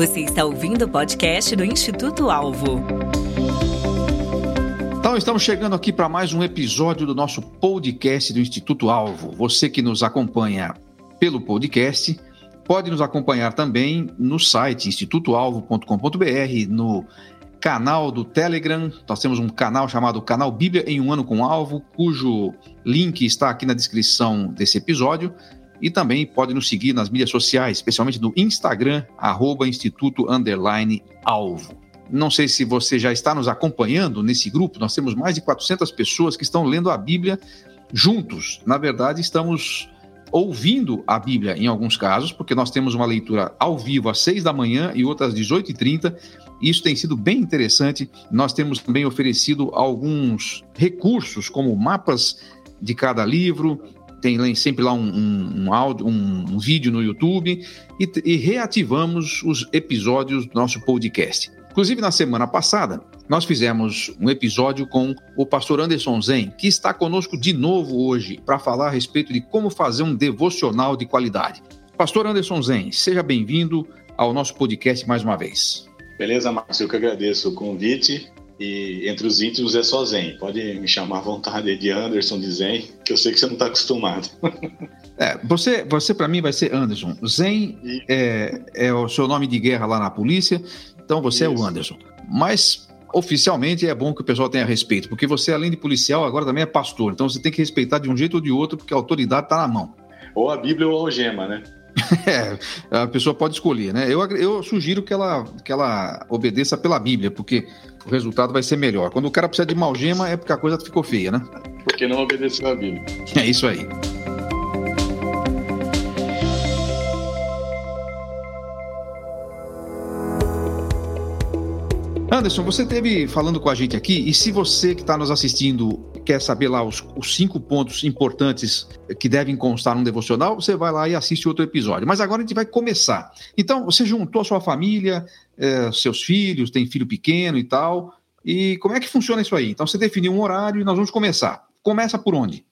Você está ouvindo o podcast do Instituto Alvo. Então, estamos chegando aqui para mais um episódio do nosso podcast do Instituto Alvo. Você que nos acompanha pelo podcast, pode nos acompanhar também no site institutoalvo.com.br, no canal do Telegram. Nós temos um canal chamado Canal Bíblia em um ano com alvo, cujo link está aqui na descrição desse episódio. E também pode nos seguir nas mídias sociais, especialmente no Instagram, arroba Instituto Underline Alvo. Não sei se você já está nos acompanhando nesse grupo, nós temos mais de 400 pessoas que estão lendo a Bíblia juntos. Na verdade, estamos ouvindo a Bíblia em alguns casos, porque nós temos uma leitura ao vivo às 6 da manhã e outra às 18h30. Isso tem sido bem interessante. Nós temos também oferecido alguns recursos, como mapas de cada livro, tem sempre lá um, um, um áudio, um, um, vídeo no YouTube e, e reativamos os episódios do nosso podcast. Inclusive, na semana passada, nós fizemos um episódio com o pastor Anderson Zen, que está conosco de novo hoje para falar a respeito de como fazer um devocional de qualidade. Pastor Anderson Zen, seja bem-vindo ao nosso podcast mais uma vez. Beleza, Márcio, eu que agradeço o convite e entre os íntimos é só Zen. Pode me chamar à vontade de Anderson de Zen, que eu sei que você não está acostumado. É, você, você para mim vai ser Anderson. Zen é, é, o seu nome de guerra lá na polícia, então você Isso. é o Anderson. Mas oficialmente é bom que o pessoal tenha respeito, porque você, além de policial, agora também é pastor. Então você tem que respeitar de um jeito ou de outro, porque a autoridade está na mão. Ou a Bíblia ou a algema, né? É, a pessoa pode escolher, né? Eu, eu sugiro que ela, que ela obedeça pela Bíblia, porque o resultado vai ser melhor. Quando o cara precisa de uma algema, é porque a coisa ficou feia, né? Porque não obedeceu a Bíblia. É isso aí. Anderson, você teve falando com a gente aqui, e se você que está nos assistindo quer saber lá os, os, cinco pontos importantes que devem constar num devocional, você vai lá e assiste outro episódio. Mas agora a gente vai começar. Então, você juntou a sua família, é, seus filhos, tem filho pequeno e tal. E como é que funciona isso aí? Então, você definiu um horário e nós vamos começar. Começa por onde?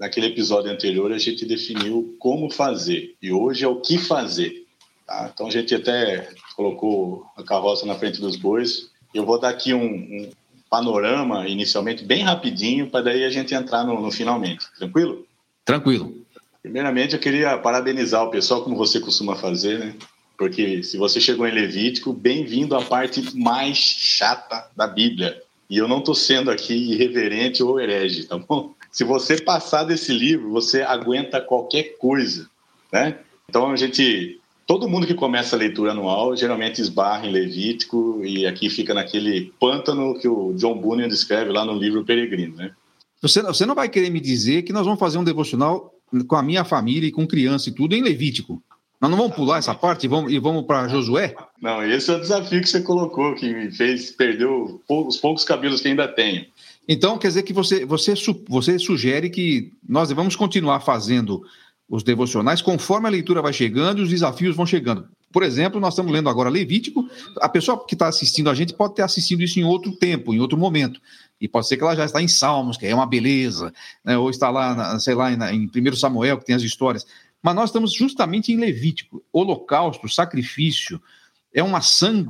Naquele episódio anterior, a gente definiu como fazer, e hoje é o que fazer. Tá? Então, a gente até colocou a carroça na frente dos bois eu vou dar aqui um, um panorama, inicialmente, bem rapidinho, para daí a gente entrar no, no finalmente. Tranquilo? Tranquilo. Primeiramente, eu queria parabenizar o pessoal, como você costuma fazer, né? Porque se você chegou em Levítico, bem-vindo à parte mais chata da Bíblia. E eu não estou sendo aqui irreverente ou herege, tá bom? Se você passar desse livro, você aguenta qualquer coisa, né? Então a gente todo mundo que começa a leitura anual geralmente esbarra em Levítico e aqui fica naquele pântano que o John Bunyan descreve lá no livro Peregrino, né? Você, você não vai querer me dizer que nós vamos fazer um devocional com a minha família e com criança e tudo em Levítico? Nós não vamos pular essa parte e vamos, e vamos para Josué? Não, esse é o desafio que você colocou, que me fez perder os poucos cabelos que ainda tenho. Então, quer dizer que você, você, você sugere que nós devamos continuar fazendo os devocionais conforme a leitura vai chegando e os desafios vão chegando. Por exemplo, nós estamos lendo agora Levítico. A pessoa que está assistindo a gente pode ter assistido isso em outro tempo, em outro momento. E pode ser que ela já está em Salmos, que é uma beleza, né? ou está lá, sei lá, em 1 Samuel, que tem as histórias. Mas nós estamos justamente em Levítico. Holocausto, sacrifício, é uma, sang...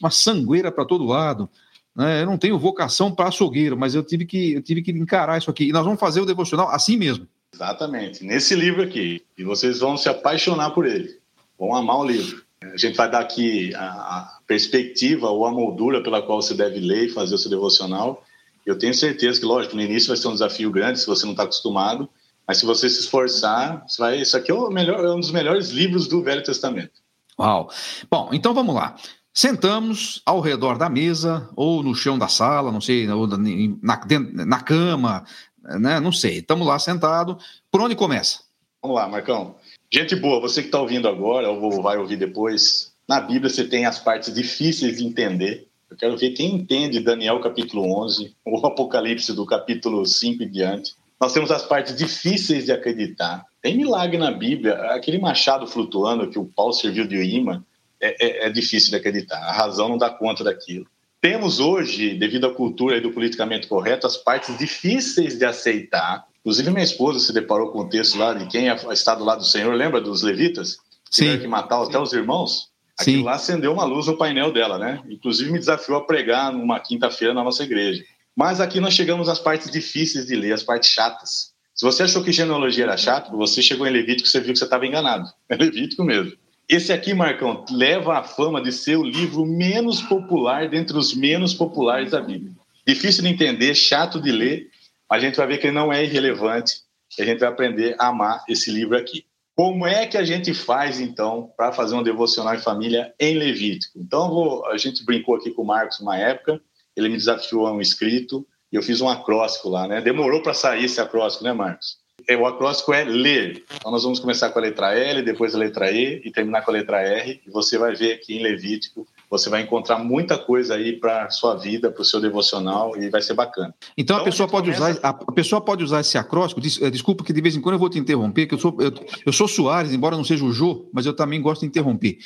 uma sangueira para todo lado. Né? Eu não tenho vocação para açougueiro, mas eu tive, que, eu tive que encarar isso aqui. E nós vamos fazer o devocional assim mesmo. Exatamente, nesse livro aqui. E vocês vão se apaixonar por ele, vão amar o livro. A gente vai dar aqui a, perspectiva ou a moldura pela qual você deve ler e fazer o seu devocional. Eu tenho certeza que, lógico, no início vai ser um desafio grande se você não está acostumado, mas se você se esforçar, você vai... isso aqui é, melhor, é um dos melhores livros do Velho Testamento. Uau! Bom, então vamos lá. Sentamos ao redor da mesa, ou no chão da sala, não sei, ou na, na, na cama, né? Não sei. Estamos lá sentado. Por onde começa? Vamos lá, Marcão. Gente boa, você que está ouvindo agora, ou vai ouvir depois, na Bíblia você tem as partes difíceis de entender. Eu quero ver quem entende Daniel capítulo 11, ou Apocalipse do capítulo 5 e diante. Nós temos as partes difíceis de acreditar. Tem milagre na Bíblia. Aquele machado flutuando que o Paulo serviu de imã é, é, é difícil de acreditar. A razão não dá conta daquilo. Temos hoje, devido à cultura e do politicamente correto, as partes difíceis de aceitar. Inclusive, minha esposa se deparou com o texto lá de quem está do lado do Senhor, lembra dos levitas? Sim. Tiveram que matar até os irmãos. Aquilo Sim. lá acendeu uma luz no painel dela, né? Inclusive me desafiou a pregar numa quinta-feira na nossa igreja. Mas aqui nós chegamos às partes difíceis de ler, as partes chatas. Se você achou que genealogia era chato, você chegou em Levítico, você viu que você estava enganado. É Levítico mesmo. Esse aqui, Marcão, leva a fama de ser o livro menos popular dentre os menos populares da Bíblia. Difícil de entender, chato de ler, a gente vai ver que ele não é irrelevante e a gente vai aprender a amar esse livro aqui. Como é que a gente faz, então, para fazer um devocional em família em Levítico? Então, vou, a gente brincou aqui com o Marcos uma época, ele me desafiou a um escrito, e eu fiz um acróstico lá, né? Demorou para sair esse acróstico, né, Marcos? O acróstico é ler. Então, nós vamos começar com a letra L, depois a letra E e terminar com a letra R. E você vai ver aqui em Levítico você vai encontrar muita coisa aí para sua vida, para o seu devocional e vai ser bacana. Então, então a pessoa pode começa... usar a pessoa pode usar esse acróstico. Eh, desculpa que de vez em quando eu vou te interromper, que eu sou eu, eu sou Soares, embora não seja o Jô, mas eu também gosto de interromper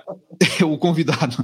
o convidado.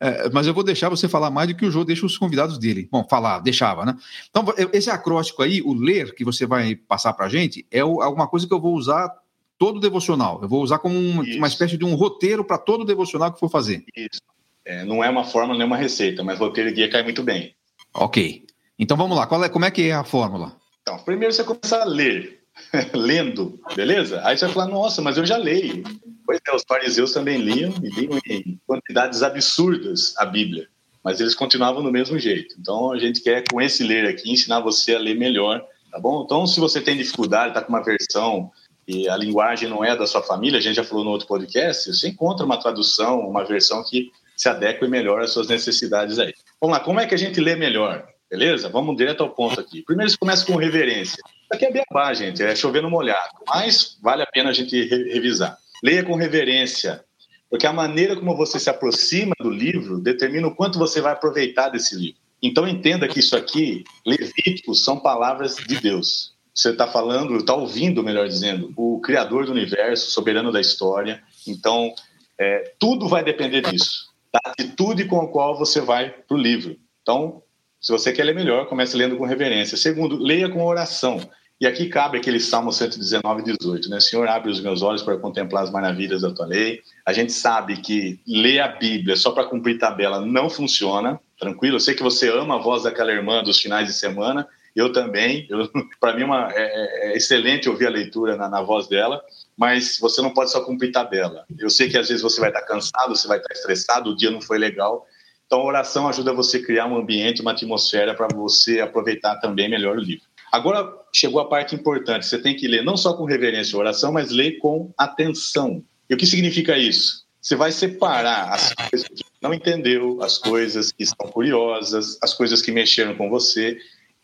É, mas eu vou deixar você falar mais do que o Jô deixa os convidados dele. Bom, falar, deixava, né? Então, esse acróstico aí, o ler que você vai passar para a gente, é alguma coisa que eu vou usar todo devocional. Eu vou usar como uma, uma espécie de um roteiro para todo devocional que for fazer. Isso. É, não é uma fórmula nem uma receita, mas roteiro e guia cai muito bem. Ok. Então vamos lá. Qual é, como é que é a fórmula? Então, primeiro você começa a ler, lendo, beleza? Aí você vai falar, nossa, mas eu já leio. Pois é, os fariseus também liam e liam em quantidades absurdas a Bíblia, mas eles continuavam do mesmo jeito. Então a gente quer, com esse ler aqui, ensinar você a ler melhor, tá bom? Então, se você tem dificuldade, está com uma versão e a linguagem não é da sua família, a gente já falou no outro podcast, você encontra uma tradução, uma versão que se adeque melhor às suas necessidades aí. Vamos lá, como é que a gente lê melhor? Beleza? Vamos direto ao ponto aqui. Primeiro, você começa com reverência. Isso aqui é beabá, gente, é chover no molhado, mas vale a pena a gente revisar. Leia com reverência, porque a maneira como você se aproxima do livro determina o quanto você vai aproveitar desse livro. Então entenda que isso aqui, Levíticos, são palavras de Deus. Você está falando, está ouvindo, melhor dizendo, o Criador do universo, soberano da história. Então, é, tudo vai depender disso da atitude com a qual você vai para o livro. Então, se você quer ler melhor, comece lendo com reverência. Segundo, leia com oração. E aqui cabe aquele Salmo 119, 18, né? Senhor, abre os meus olhos para contemplar as maravilhas da tua lei. A gente sabe que ler a Bíblia só para cumprir tabela não funciona, tranquilo? Eu sei que você ama a voz daquela irmã dos finais de semana, eu também. Para mim uma, é, é, é, excelente ouvir a leitura na, na voz dela, mas você não pode só cumprir tabela. Eu sei que às vezes você vai estar cansado, você vai estar estressado, o dia não foi legal. Então, a oração ajuda você a criar um ambiente, uma atmosfera para você aproveitar também melhor o livro. Agora chegou a parte importante. Você tem que ler não só com reverência e oração, mas ler com atenção. E o que significa isso? Você vai separar as coisas que não entendeu, as coisas que estão curiosas, as coisas que mexeram com você.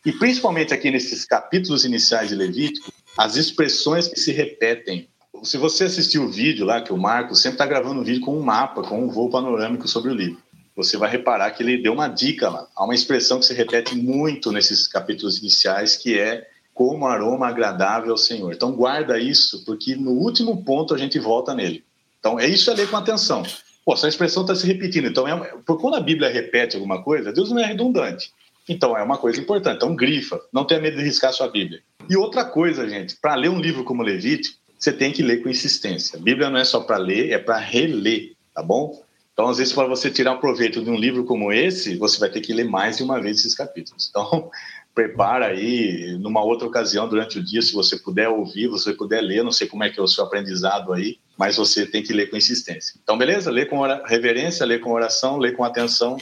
E principalmente aqui nesses capítulos iniciais de Levítico, as expressões que se repetem se você assistir o vídeo lá, que o Marco sempre está gravando um vídeo com um mapa, com um voo panorâmico sobre o livro, você vai reparar que ele deu uma dica lá. Há uma expressão que se repete muito nesses capítulos iniciais, que é como aroma agradável ao Senhor. Então guarda isso, porque no último ponto a gente volta nele. Então é isso a ler com atenção. Pô, essa expressão está se repetindo. Então, é, quando a Bíblia repete alguma coisa, Deus não é redundante. Então é uma coisa importante. Então grifa, não tenha medo de riscar sua Bíblia. E outra coisa, gente, para ler um livro como Levítico, você tem que ler com insistência. A Bíblia não é só para ler, é para reler, tá bom? Então, às vezes, para você tirar proveito de um livro como esse, você vai ter que ler mais de uma vez esses capítulos. Então, prepara aí, numa outra ocasião, durante o dia, se você puder ouvir, você puder ler, não sei como é que é o seu aprendizado aí, mas você tem que ler com insistência. Então, beleza? Lê com reverência, lê com oração, lê com atenção,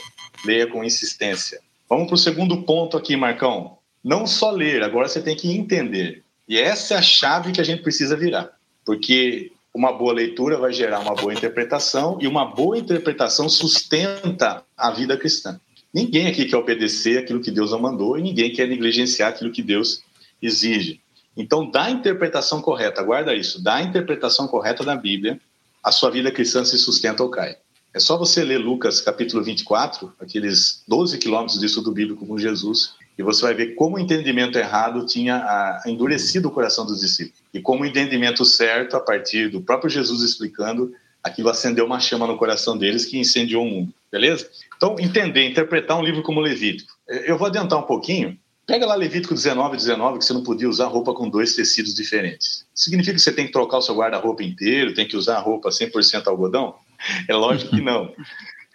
leia com insistência. Vamos para o segundo ponto aqui, Marcão. Não só ler, agora você tem que entender. E essa é a chave que a gente precisa virar, porque uma boa leitura vai gerar uma boa interpretação e uma boa interpretação sustenta a vida cristã. Ninguém aqui quer obedecer aquilo que Deus não mandou e ninguém quer negligenciar aquilo que Deus exige. Então, da interpretação correta, guarda isso, da interpretação correta da Bíblia, a sua vida cristã se sustenta ou cai. É só você ler Lucas capítulo 24, aqueles 12 quilômetros de estudo bíblico com Jesus, e você vai ver como o entendimento errado tinha ah, endurecido o coração dos discípulos. E como o entendimento certo, a partir do próprio Jesus explicando, aquilo acendeu uma chama no coração deles que incendiou o mundo. Beleza? Então, entender, interpretar um livro como Levítico. Eu vou adiantar um pouquinho. Pega lá Levítico 19, 19, que você não podia usar roupa com dois tecidos diferentes. Significa que você tem que trocar o seu guarda-roupa inteiro, tem que usar a roupa 100% algodão? É lógico que não.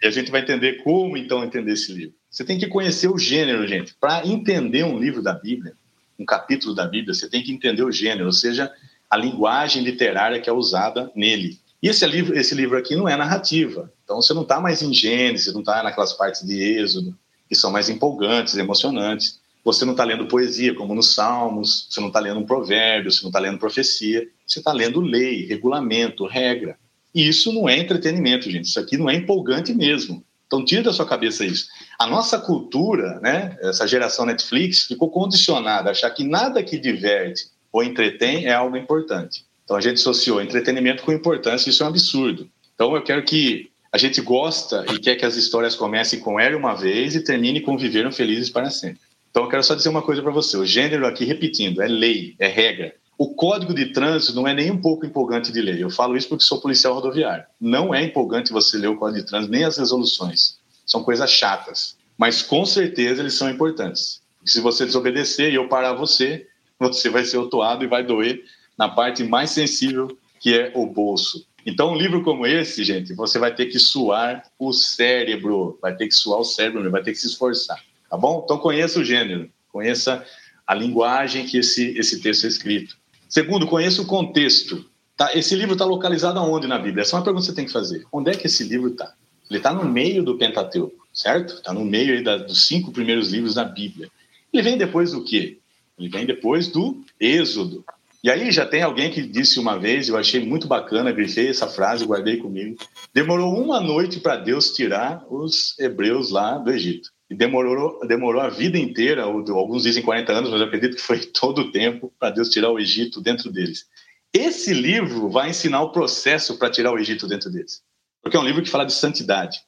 E a gente vai entender como então entender esse livro. Você tem que conhecer o gênero, gente. Para entender um livro da Bíblia, um capítulo da Bíblia, você tem que entender o gênero, ou seja, a linguagem literária que é usada nele. E esse livro, esse livro aqui não é narrativa. Então você não está mais em Gênesis, não está naquelas partes de Êxodo, que são mais empolgantes, emocionantes. Você não está lendo poesia, como nos Salmos, você não está lendo um provérbio, você não está lendo profecia, você está lendo lei, regulamento, regra. E isso não é entretenimento, gente. Isso aqui não é empolgante mesmo. Então tira da sua cabeça isso. A nossa cultura, né, essa geração Netflix, ficou condicionada a achar que nada que diverte ou entretém é algo importante. Então a gente associou entretenimento com importância, isso é um absurdo. Então eu quero que a gente gosta e quer que as histórias comecem com era uma vez e termine com viveram felizes para sempre. Então eu quero só dizer uma coisa para você, o gênero aqui, repetindo, é lei, é regra. O código de trânsito não é nem um pouco empolgante de ler. Eu falo isso porque sou policial rodoviário. Não é empolgante você ler o código de trânsito, nem as resoluções. São coisas chatas. Mas com certeza eles são importantes. E se você desobedecer e eu parar você, você vai ser autuado e vai doer na parte mais sensível, que é o bolso. Então, um livro como esse, gente, você vai ter que suar o cérebro, vai ter que suar o cérebro, vai ter que se esforçar, tá bom? Então, conheça o gênero, conheça a linguagem que esse, esse texto é escrito. Segundo, conheça o contexto. Tá? Esse livro está localizado aonde na Bíblia? Essa é uma pergunta que você tem que fazer. Onde é que esse livro está? Ele está no meio do Pentateuco, certo? Está no meio da, dos cinco primeiros livros da Bíblia. Ele vem depois do quê? Ele vem depois do Êxodo. E aí já tem alguém que disse uma vez, eu achei muito bacana, grifei essa frase, guardei comigo. Demorou uma noite para Deus tirar os hebreus lá do Egito. E demorou, demorou a vida inteira, alguns dizem 40 anos, mas eu acredito que foi todo o tempo para Deus tirar o Egito dentro deles. Esse livro vai ensinar o processo para tirar o Egito dentro deles. Porque é um livro que fala de santidade.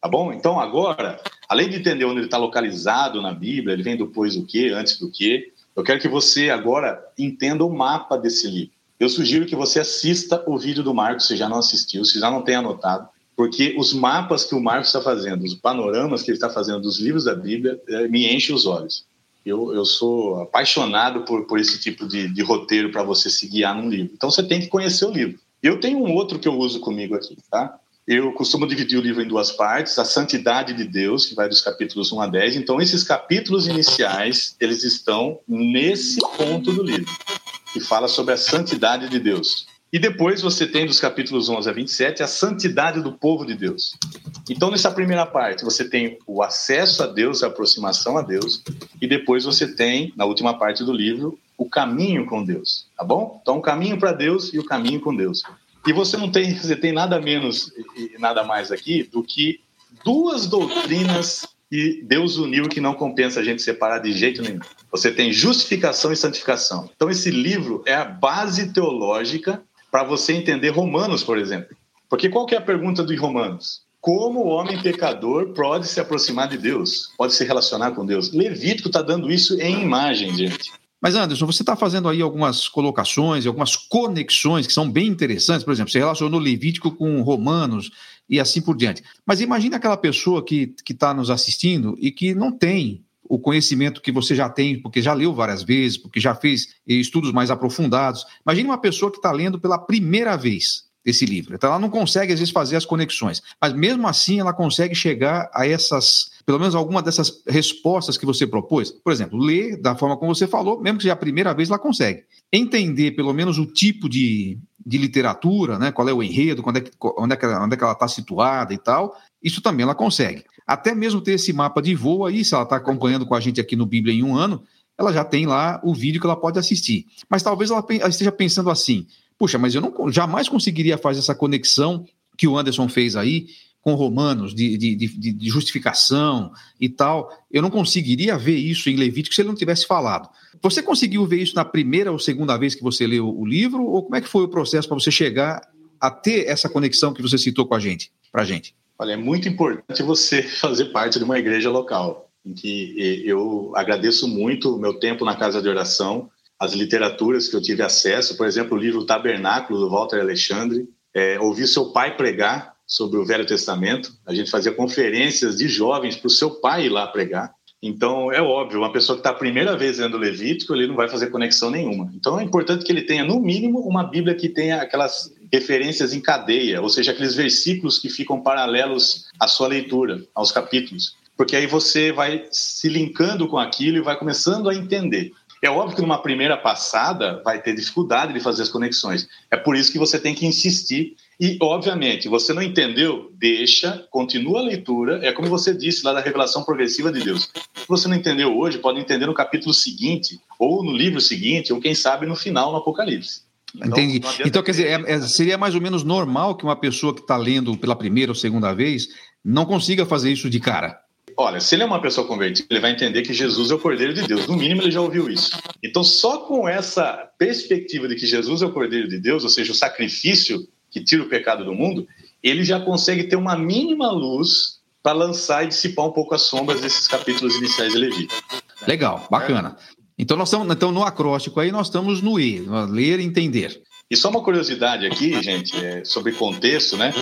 Tá bom? Então, agora, além de entender onde ele está localizado na Bíblia, ele vem depois do que, antes do que, eu quero que você agora entenda o mapa desse livro. Eu sugiro que você assista o vídeo do Marcos, se já não assistiu, se já não tem anotado, porque os mapas que o Marcos está fazendo, os panoramas que ele está fazendo dos livros da Bíblia, eh, me enchem os olhos. Eu, eu sou apaixonado por, por esse tipo de, de roteiro para você se guiar num livro. Então você tem que conhecer o livro. Eu tenho um outro que eu uso comigo aqui, tá? Eu costumo dividir o livro em duas partes, a santidade de Deus, que vai dos capítulos 1 a 10. Então, esses capítulos iniciais, eles estão nesse ponto do livro, que fala sobre a santidade de Deus. E depois você tem dos capítulos 11 a 27 a santidade do povo de Deus. Então, nessa primeira parte, você tem o acesso a Deus, a aproximação a Deus, e depois você tem, na última parte do livro, o caminho com Deus, tá bom? Então, o caminho para Deus e o caminho com Deus. E você não tem, você tem nada menos e nada mais aqui do que duas doutrinas que Deus uniu que não compensa a gente separar de jeito nenhum. Você tem justificação e santificação. Então esse livro é a base teológica para você entender Romanos, por exemplo. Porque qual que é a pergunta dos Romanos? Como o homem pecador pode se aproximar de Deus? Pode se relacionar com Deus? Levítico está dando isso em imagem, gente. Mas, Anderson, você está fazendo aí algumas colocações, algumas conexões que são bem interessantes. Por exemplo, você relacionou Levítico com Romanos e assim por diante. Mas imagine aquela pessoa que está nos assistindo e que não tem o conhecimento que você já tem, porque já leu várias vezes, porque já fez estudos mais aprofundados. Imagine uma pessoa que está lendo pela primeira vez esse livro. Então ela não consegue, às vezes, fazer as conexões. Mas mesmo assim, ela consegue chegar a essas pelo menos alguma dessas respostas que você propôs? Por exemplo, ler da forma como você falou, mesmo que seja a primeira vez, ela consegue. Entender pelo menos o tipo de, de literatura, né? qual é o enredo, onde é que, onde é que, onde é que ela está situada e tal, isso também ela consegue. Até mesmo ter esse mapa de voo aí, se ela está acompanhando com a gente aqui no Bíblia em um ano, ela já tem lá o vídeo que ela pode assistir. Mas talvez ela esteja pensando assim: puxa, mas eu não jamais conseguiria fazer essa conexão que o Anderson fez aí com romanos de, de, de, de, justificação e tal, eu não conseguiria ver isso em Levítico se ele não tivesse falado. Você conseguiu ver isso na primeira ou segunda vez que você leu o livro, ou como é que foi o processo para você chegar a ter essa conexão que você citou com a gente, para a gente? Olha, é muito importante você fazer parte de uma igreja local, em que eu agradeço muito o meu tempo na casa de oração, as literaturas que eu tive acesso, por exemplo, o livro Tabernáculo, do Walter Alexandre, é, ouvir seu pai pregar, sobre o Velho Testamento. A gente fazia conferências de jovens para o seu pai ir lá pregar. Então, é óbvio, uma pessoa que está a primeira vez lendo Levítico, ele não vai fazer conexão nenhuma. Então, é importante que ele tenha, no mínimo, uma Bíblia que tenha aquelas referências em cadeia, ou seja, aqueles versículos que ficam paralelos à sua leitura, aos capítulos. Porque aí você vai se linkando com aquilo e vai começando a entender. É óbvio que numa primeira passada vai ter dificuldade de fazer as conexões. É por isso que você tem que insistir. E, obviamente, você não entendeu, deixa, continua a leitura. É como você disse lá da revelação progressiva de Deus. Se você não entendeu hoje, pode entender no capítulo seguinte, ou no livro seguinte, ou quem sabe no final, no Apocalipse. Entendi. Então, quer dizer, é, é, seria mais ou menos normal que uma pessoa que está lendo pela primeira ou segunda vez não consiga fazer isso de cara. Olha, se ele é uma pessoa convertida, ele vai entender que Jesus é o Cordeiro de Deus. No mínimo, ele já ouviu isso. Então, só com essa perspectiva de que Jesus é o Cordeiro de Deus, ou seja, o sacrifício que tira o pecado do mundo, ele já consegue ter uma mínima luz para lançar e dissipar um pouco as sombras desses capítulos iniciais de Levi. Legal, bacana. Então, nós estamos então, no acróstico aí, nós estamos no E, ler e entender. E só uma curiosidade aqui, gente, é sobre contexto, né?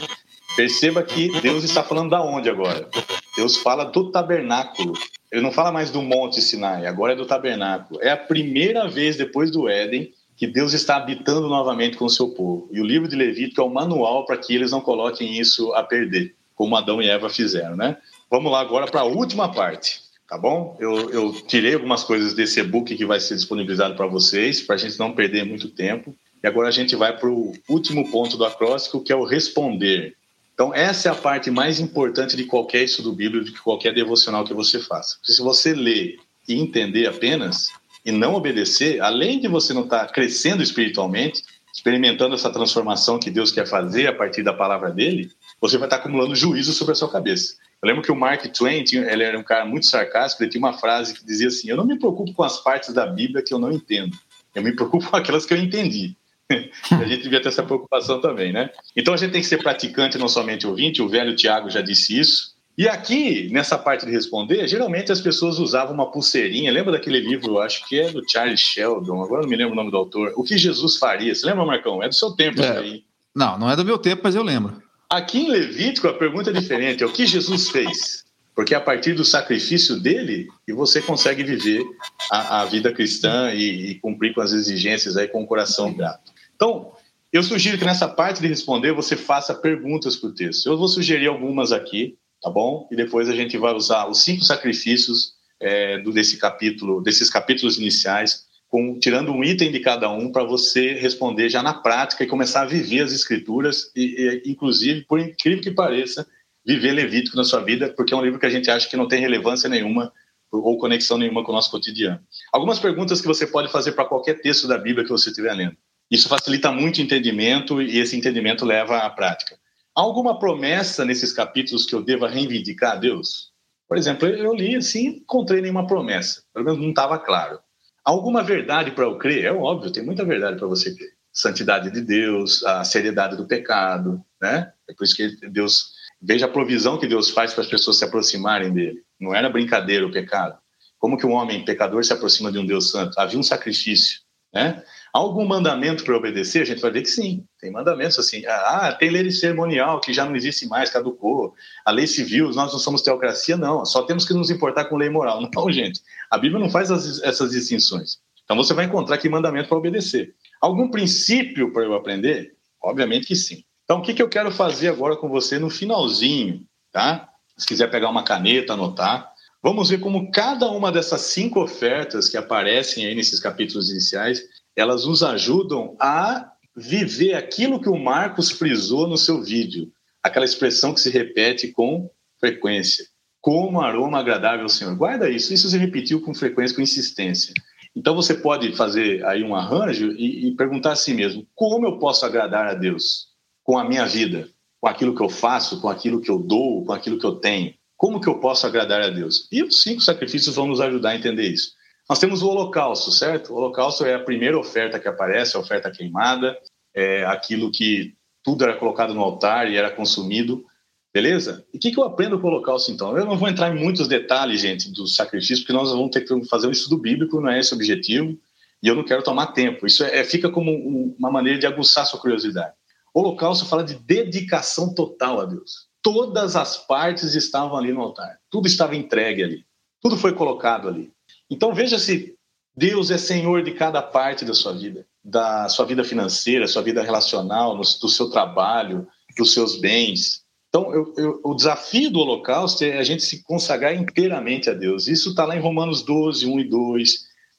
Perceba que Deus está falando da onde agora? Deus fala do tabernáculo. Ele não fala mais do Monte Sinai, agora é do tabernáculo. É a primeira vez depois do Éden que Deus está habitando novamente com o seu povo. E o livro de Levítico é o manual para que eles não coloquem isso a perder, como Adão e Eva fizeram, né? Vamos lá agora para a última parte, tá bom? Eu, eu tirei algumas coisas desse e-book que vai ser disponibilizado para vocês, para a gente não perder muito tempo. E agora a gente vai para o último ponto do acróstico, que é o responder. Então, essa é a parte mais importante de qualquer estudo bíblico, de qualquer devocional que você faça. Porque se você ler e entender apenas e não obedecer, além de você não estar crescendo espiritualmente, experimentando essa transformação que Deus quer fazer a partir da palavra dele, você vai estar acumulando juízo sobre a sua cabeça. Eu lembro que o Mark Twain, ele era um cara muito sarcástico, ele tinha uma frase que dizia assim: Eu não me preocupo com as partes da Bíblia que eu não entendo, eu me preocupo com aquelas que eu entendi. a gente devia ter essa preocupação também, né? Então a gente tem que ser praticante, não somente ouvinte, o velho Tiago já disse isso. E aqui, nessa parte de responder, geralmente as pessoas usavam uma pulseirinha. Lembra daquele livro, acho que é do Charles Sheldon, agora não me lembro o nome do autor. O que Jesus faria? Você lembra, Marcão? É do seu tempo é. isso aí. Não, não é do meu tempo, mas eu lembro. Aqui em Levítico, a pergunta é diferente: é o que Jesus fez? Porque é a partir do sacrifício dele que você consegue viver a, a vida cristã e, e, cumprir com as exigências aí com o coração grato. Então, eu sugiro que nessa parte de responder você faça perguntas para o texto. Eu vou sugerir algumas aqui, tá bom? E depois a gente vai usar os cinco sacrifícios é, do, desse capítulo, desses capítulos iniciais, com, tirando um item de cada um para você responder já na prática e começar a viver as escrituras e, e, inclusive, por incrível que pareça, viver Levítico na sua vida, porque é um livro que a gente acha que não tem relevância nenhuma ou conexão nenhuma com o nosso cotidiano. Algumas perguntas que você pode fazer para qualquer texto da Bíblia que você estiver lendo. Isso facilita muito o entendimento e esse entendimento leva à prática. Há alguma promessa nesses capítulos que eu deva reivindicar a Deus? Por exemplo, eu li assim, encontrei nenhuma promessa, pelo menos não estava claro. Alguma verdade para eu crer? É óbvio, tem muita verdade para você crer. Santidade de Deus, a seriedade do pecado, né? É por isso que Deus veja a provisão que Deus faz para as pessoas se aproximarem dele. Não era brincadeira o pecado. Como que um homem pecador se aproxima de um Deus santo? Havia um sacrifício, né? Algum mandamento para obedecer? A gente vai ver que sim, tem mandamentos assim. Ah, tem lei cerimonial que já não existe mais, caducou. A lei civil, nós não somos teocracia, não. Só temos que nos importar com lei moral. Não, gente. A Bíblia não faz as, essas distinções. Então você vai encontrar aqui mandamento para obedecer. Algum princípio para eu aprender? Obviamente que sim. Então o que, que eu quero fazer agora com você no finalzinho, tá? Se quiser pegar uma caneta, anotar. Vamos ver como cada uma dessas cinco ofertas que aparecem aí nesses capítulos iniciais elas nos ajudam a viver aquilo que o Marcos frisou no seu vídeo, aquela expressão que se repete com frequência. Como aroma agradável ao Senhor. Guarda isso, isso se repetiu com frequência, com insistência. Então você pode fazer aí um arranjo e, e perguntar a si mesmo: como eu posso agradar a Deus com a minha vida, com aquilo que eu faço, com aquilo que eu dou, com aquilo que eu tenho? Como que eu posso agradar a Deus? E os cinco sacrifícios vão nos ajudar a entender isso. Nós temos o holocausto, certo? O holocausto é a primeira oferta que aparece, a oferta queimada, é aquilo que tudo era colocado no altar e era consumido, beleza? E o que, que eu aprendo com o holocausto, então? Eu não vou entrar em muitos detalhes, gente, do sacrifício, porque nós vamos ter que fazer um estudo bíblico, não é esse o objetivo, e eu não quero tomar tempo. Isso é, fica como um, uma maneira de aguçar sua curiosidade. O holocausto fala de dedicação total a Deus. Todas as partes estavam ali no altar, tudo estava entregue ali, tudo foi colocado ali. Então veja se Deus é Senhor de cada parte da sua vida, da sua vida financeira, sua vida relacional, do seu trabalho, dos seus bens. Então, eu, eu, o desafio do Holocausto é a gente se consagrar inteiramente a Deus. Isso está lá em Romanos 12, 1 e 2,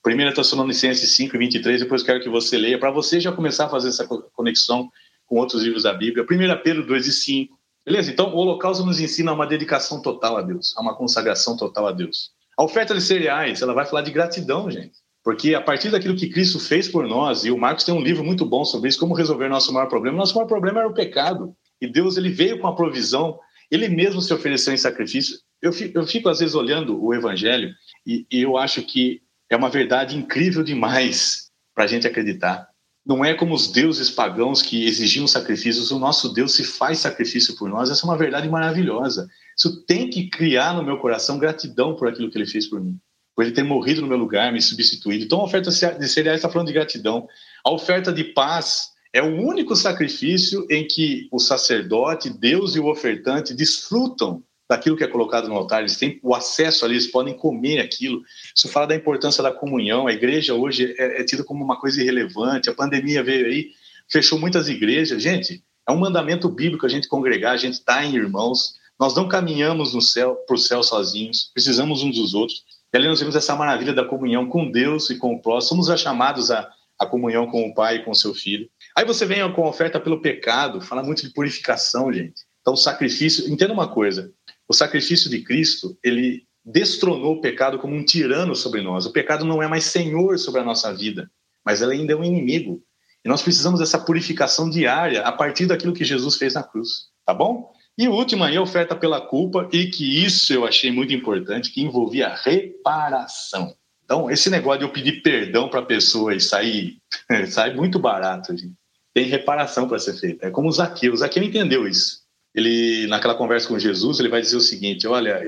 1 Tessalonicenses 5 e 23, depois quero que você leia, para você já começar a fazer essa conexão com outros livros da Bíblia. 1 Pedro 2 e 5. Beleza? Então, o Holocausto nos ensina uma dedicação total a Deus, a uma consagração total a Deus. A oferta de cereais, ela vai falar de gratidão, gente. Porque a partir daquilo que Cristo fez por nós, e o Marcos tem um livro muito bom sobre isso, como resolver nosso maior problema. Nosso maior problema era o pecado. E Deus ele veio com a provisão, ele mesmo se ofereceu em sacrifício. Eu fico, eu fico às vezes olhando o Evangelho e, e eu acho que é uma verdade incrível demais para a gente acreditar. Não é como os deuses pagãos que exigiam sacrifícios, o nosso Deus se faz sacrifício por nós. Essa é uma verdade maravilhosa. Isso tem que criar no meu coração gratidão por aquilo que ele fez por mim, por ele ter morrido no meu lugar, me substituído. Então, a oferta de cereais está falando de gratidão. A oferta de paz é o único sacrifício em que o sacerdote, Deus e o ofertante desfrutam daquilo que é colocado no altar, eles têm o acesso ali, eles podem comer aquilo. Isso fala da importância da comunhão. A igreja hoje é, é tida como uma coisa irrelevante. A pandemia veio aí, fechou muitas igrejas. Gente, é um mandamento bíblico a gente congregar, a gente está em irmãos. Nós não caminhamos no céu para o céu sozinhos, precisamos uns dos outros. E ali nós vemos essa maravilha da comunhão com Deus e com o próximo. Somos chamados a, a comunhão com o Pai e com o seu Filho. Aí você vem com a oferta pelo pecado, fala muito de purificação, gente. Então, sacrifício. Entenda uma coisa: o sacrifício de Cristo, ele destronou o pecado como um tirano sobre nós. O pecado não é mais senhor sobre a nossa vida, mas ele ainda é um inimigo. E nós precisamos dessa purificação diária a partir daquilo que Jesus fez na cruz, tá bom? E o último aí, a oferta pela culpa, e que isso eu achei muito importante, que envolvia reparação. Então, esse negócio de eu pedir perdão para a pessoa e sair, sai muito barato, gente. Tem reparação para ser feita. É como o Zaqueu. O Zaqueu entendeu isso ele naquela conversa com Jesus, ele vai dizer o seguinte: olha,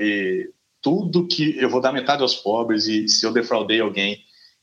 tudo que eu vou dar metade aos pobres e se eu defraudei alguém,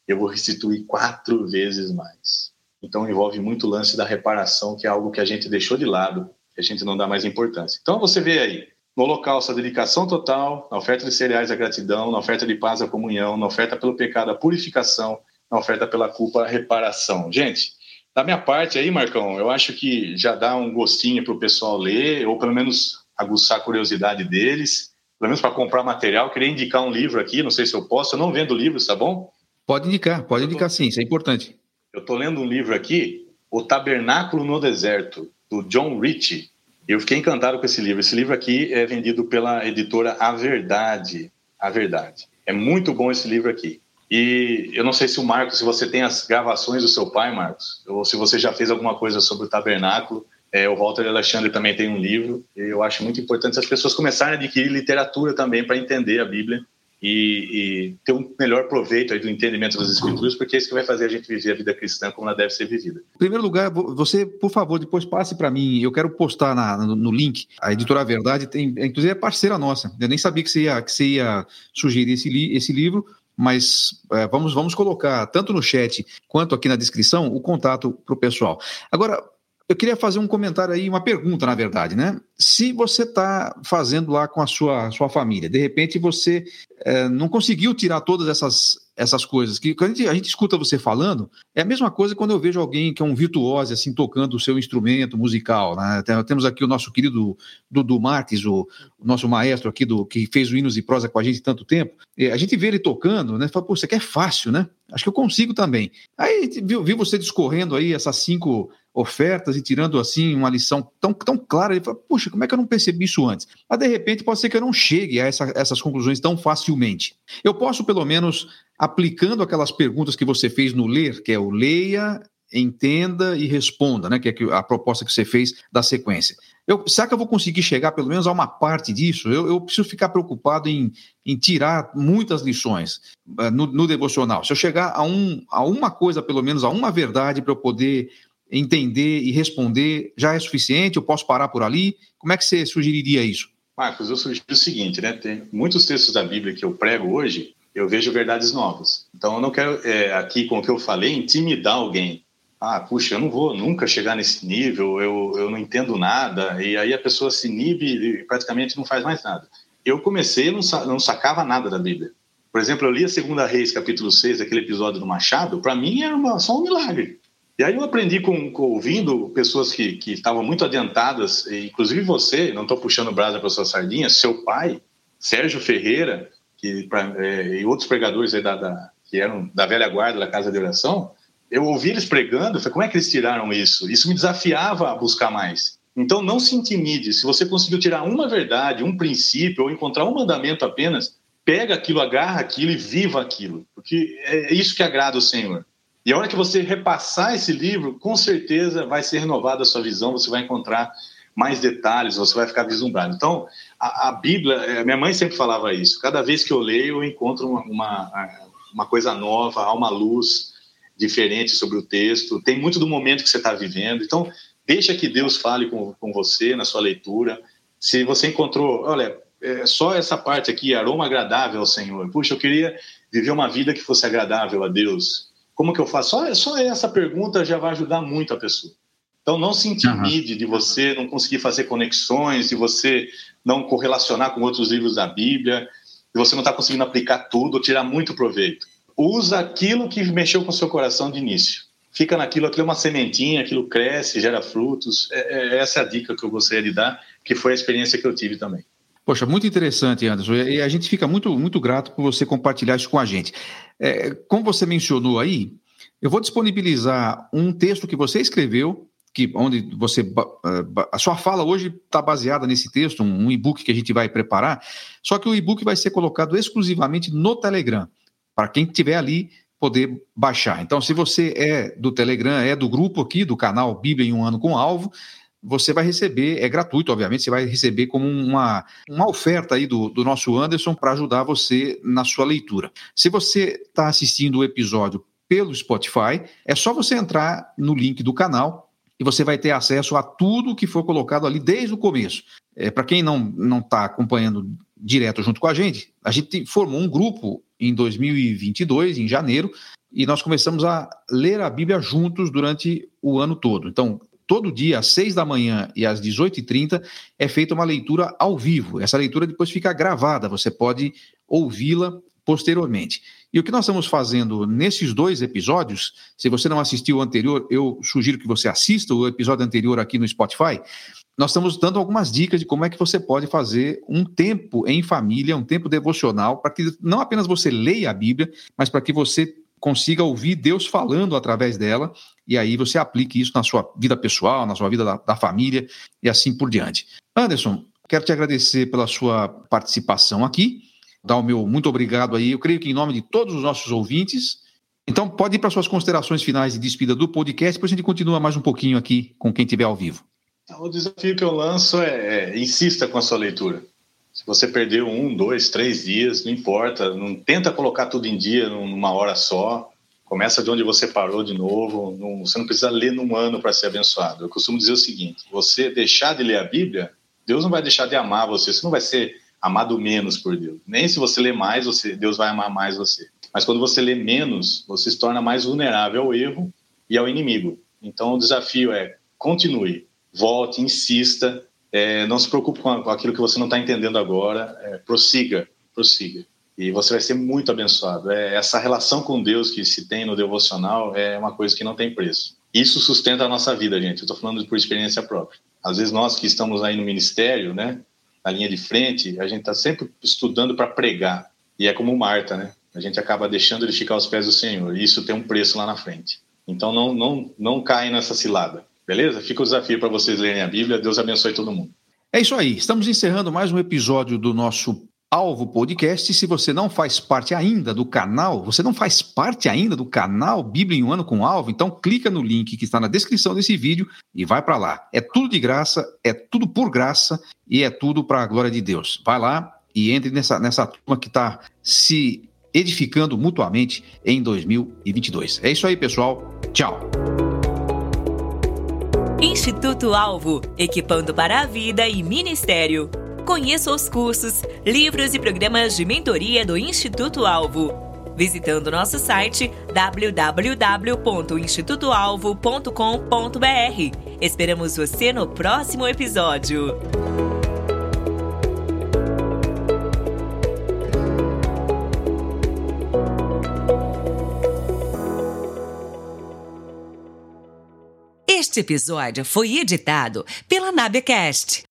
eu vou restituir quatro vezes mais. Então envolve muito o lance da reparação, que é algo que a gente deixou de lado, que a gente não dá mais importância. Então você vê aí, no holocausto a dedicação total, na oferta de cereais a gratidão, na oferta de paz a comunhão, na oferta pelo pecado a purificação, na oferta pela culpa a reparação. Gente, da minha parte aí, Marcão, eu acho que já dá um gostinho para o pessoal ler, ou pelo menos aguçar a curiosidade deles, pelo menos para comprar material. Eu queria indicar um livro aqui, não sei se eu posso, eu não vendo livros, tá bom? Pode indicar, pode indicar sim, isso é importante. Eu estou lendo um livro aqui, O Tabernáculo no Deserto, do John Ritchie. Eu fiquei encantado com esse livro. Esse livro aqui é vendido pela editora A Verdade. A Verdade. É muito bom esse livro aqui. E eu não sei se o Marcos, se você tem as gravações do seu pai, Marcos, ou se você já fez alguma coisa sobre o tabernáculo. É, o Walter Alexandre também tem um livro. E eu acho muito importante as pessoas começarem a adquirir literatura também para entender a Bíblia e, e, ter um melhor proveito do entendimento das Escrituras, porque é isso que vai fazer a gente viver a vida cristã como ela deve ser vivida. Em primeiro lugar, você, por favor, depois passe para mim. Eu quero postar na, no, no, link. A editora Verdade tem, inclusive, é parceira nossa. Eu nem sabia que você ia, que você ia sugerir esse, li, esse livro mas é, vamos, vamos colocar tanto no chat quanto aqui na descrição o contato para o pessoal. Agora, eu queria fazer um comentário aí, uma pergunta, na verdade, né? Se você está fazendo lá com a sua, sua família, de repente você é, não conseguiu tirar todas essas, essas coisas, que quando a gente, a gente, escuta você falando, é a mesma coisa quando eu vejo alguém que é um virtuoso, assim, tocando o seu instrumento musical, né? Temos aqui o nosso querido Dudu Marques, o, o, nosso maestro aqui, do que fez o Hinos e Prosa com a gente tanto tempo, a gente vê ele tocando, né? Fala, pô, isso aqui é fácil, né? Acho que eu consigo também. Aí viu, viu você discorrendo aí essas cinco ofertas e tirando assim uma lição tão, tão clara, ele fala, puxa, como é que eu não percebi isso antes? Mas de repente pode ser que eu não chegue a essa, essas conclusões tão facilmente. Eu posso, pelo menos, aplicando aquelas perguntas que você fez no ler, que é o leia, entenda e responda, né? Que é a proposta que você fez da sequência. Eu, será que eu vou conseguir chegar pelo menos a uma parte disso? Eu, eu preciso ficar preocupado em, em tirar muitas lições uh, no, no, devocional. Se eu chegar a, um, a uma coisa, pelo menos a uma verdade, para eu poder entender e responder já é suficiente? Eu posso parar por ali? Como é que você sugeriria isso? Marcos, eu sugiro o seguinte, né? Tem muitos textos da Bíblia que eu prego hoje, eu vejo verdades novas. Então, eu não quero, é, aqui com o que eu falei, intimidar alguém. Ah, puxa, eu não vou nunca chegar nesse nível, eu, eu não entendo nada, e aí a pessoa se inibe e praticamente não faz mais nada. Eu comecei, não, não sacava nada da Bíblia. Por exemplo, eu li a Segunda Reis, capítulo 6, aquele episódio do Machado, para mim era uma, só um milagre. E aí eu aprendi com, com ouvindo pessoas que, que estavam muito adiantadas, inclusive você, não estou puxando brasa para sua sardinha, seu pai, Sérgio Ferreira, que, pra, é, e outros pregadores da, da, que eram da velha guarda da Casa de Oração, eu ouvi eles pregando, falei, como é que eles tiraram isso? Isso me desafiava a buscar mais. Então não se intimide, se você conseguiu tirar uma verdade, um princípio, ou encontrar um mandamento apenas, pega aquilo, agarra aquilo e viva aquilo, porque é isso que agrada o Senhor. E a hora que você repassar esse livro, com certeza vai ser renovada a sua visão, você vai encontrar mais detalhes, você vai ficar vislumbrado. Então, a, a Bíblia, é, minha mãe sempre falava isso, cada vez que eu leio, eu encontro uma, uma, uma coisa nova, há uma luz, diferente sobre o texto, tem muito do momento que você está vivendo. Então, deixa que Deus fale com, com você na sua leitura. Se você encontrou, olha, é só essa parte aqui, aroma agradável ao Senhor. Puxa, eu queria viver uma vida que fosse agradável a Deus. Como que eu faço? Só, só essa pergunta já vai ajudar muito a pessoa. Então, não se intimide uhum. de você não conseguir fazer conexões, de você não correlacionar com outros livros da Bíblia, de você não estar tá conseguindo aplicar tudo, tirar muito proveito usa aquilo que mexeu com o seu coração de início. Fica naquilo, aquilo é uma sementinha, aquilo cresce, gera frutos. É, é, essa é a dica que eu gostaria de dar, que foi a experiência que eu tive também. Poxa, muito interessante, Anderson. E a gente fica muito, muito grato por você compartilhar isso com a gente. É, como você mencionou aí, eu vou disponibilizar um texto que você escreveu, que onde você a sua fala hoje está baseada nesse texto, um, um e-book que a gente vai preparar. Só que o e-book vai ser colocado exclusivamente no Telegram para quem estiver ali poder baixar. Então, se você é do Telegram, é do grupo aqui, do canal Bíblia em um ano com alvo, você vai receber, é gratuito, obviamente, você vai receber como uma, uma oferta aí do, do nosso Anderson para ajudar você na sua leitura. Se você está assistindo o episódio pelo Spotify, é só você entrar no link do canal e você vai ter acesso a tudo que for colocado ali desde o começo. É, para quem não está acompanhando direto junto com a gente, a gente formou um grupo em 2022, em janeiro, e nós começamos a ler a Bíblia juntos durante o ano todo. Então, todo dia, às 6 da manhã e às 18h30, é feita uma leitura ao vivo. Essa leitura depois fica gravada, você pode ouvi-la posteriormente. E o que nós estamos fazendo nesses dois episódios, se você não assistiu o anterior, eu sugiro que você assista o episódio anterior aqui no Spotify nós estamos dando algumas dicas de como é que você pode fazer um tempo em família, um tempo devocional, para que não apenas você leia a Bíblia, mas para que você consiga ouvir Deus falando através dela, e aí você aplique isso na sua vida pessoal, na sua vida da, da família e assim por diante. Anderson, quero te agradecer pela sua participação aqui, dar o meu muito obrigado aí, eu creio que em nome de todos os nossos ouvintes. Então, pode ir para suas considerações finais de despida do podcast, depois a gente continua mais um pouquinho aqui com quem estiver ao vivo. O desafio que eu lanço é, é, insista com a sua leitura. Se você perdeu um, dois, três dias, não importa, não tenta colocar tudo em dia numa hora só. Começa de onde você parou de novo. Não, você não precisa ler num ano para ser abençoado. Eu costumo dizer o seguinte: você deixar de ler a Bíblia, Deus não vai deixar de amar você. Você não vai ser amado menos por Deus. Nem se você ler mais, você, Deus vai amar mais você. Mas quando você lê menos, você se torna mais vulnerável ao erro e ao inimigo. Então o desafio é continue volte, insista, é, não se preocupe com, aquilo que você não está entendendo agora, é, prossiga, prossiga. E você vai ser muito abençoado. É, essa relação com Deus que se tem no devocional é uma coisa que não tem preço. Isso sustenta a nossa vida, gente. Eu estou falando por experiência própria. Às vezes nós que estamos aí no ministério, né, na linha de frente, a gente está sempre estudando para pregar. E é como Marta, né? A gente acaba deixando de ficar aos pés do Senhor. E isso tem um preço lá na frente. Então não, não, não caia nessa cilada. Beleza? Fica o desafio para vocês lerem a Bíblia. Deus abençoe todo mundo. É isso aí. Estamos encerrando mais um episódio do nosso Alvo Podcast. Se você não faz parte ainda do canal, você não faz parte ainda do canal Bíblia em um ano com Alvo, então clica no link que está na descrição desse vídeo e vai para lá. É tudo de graça, é tudo por graça e é tudo para a glória de Deus. Vai lá e entre nessa, nessa turma que está se edificando mutuamente em 2022. É isso aí, pessoal. Tchau. Instituto Alvo, equipando para a vida e ministério. Conheça os cursos, livros e programas de mentoria do Instituto Alvo. Visitando nosso site www.institutoalvo.com.br. Esperamos você no próximo episódio. Este episódio foi editado pela Nabecast,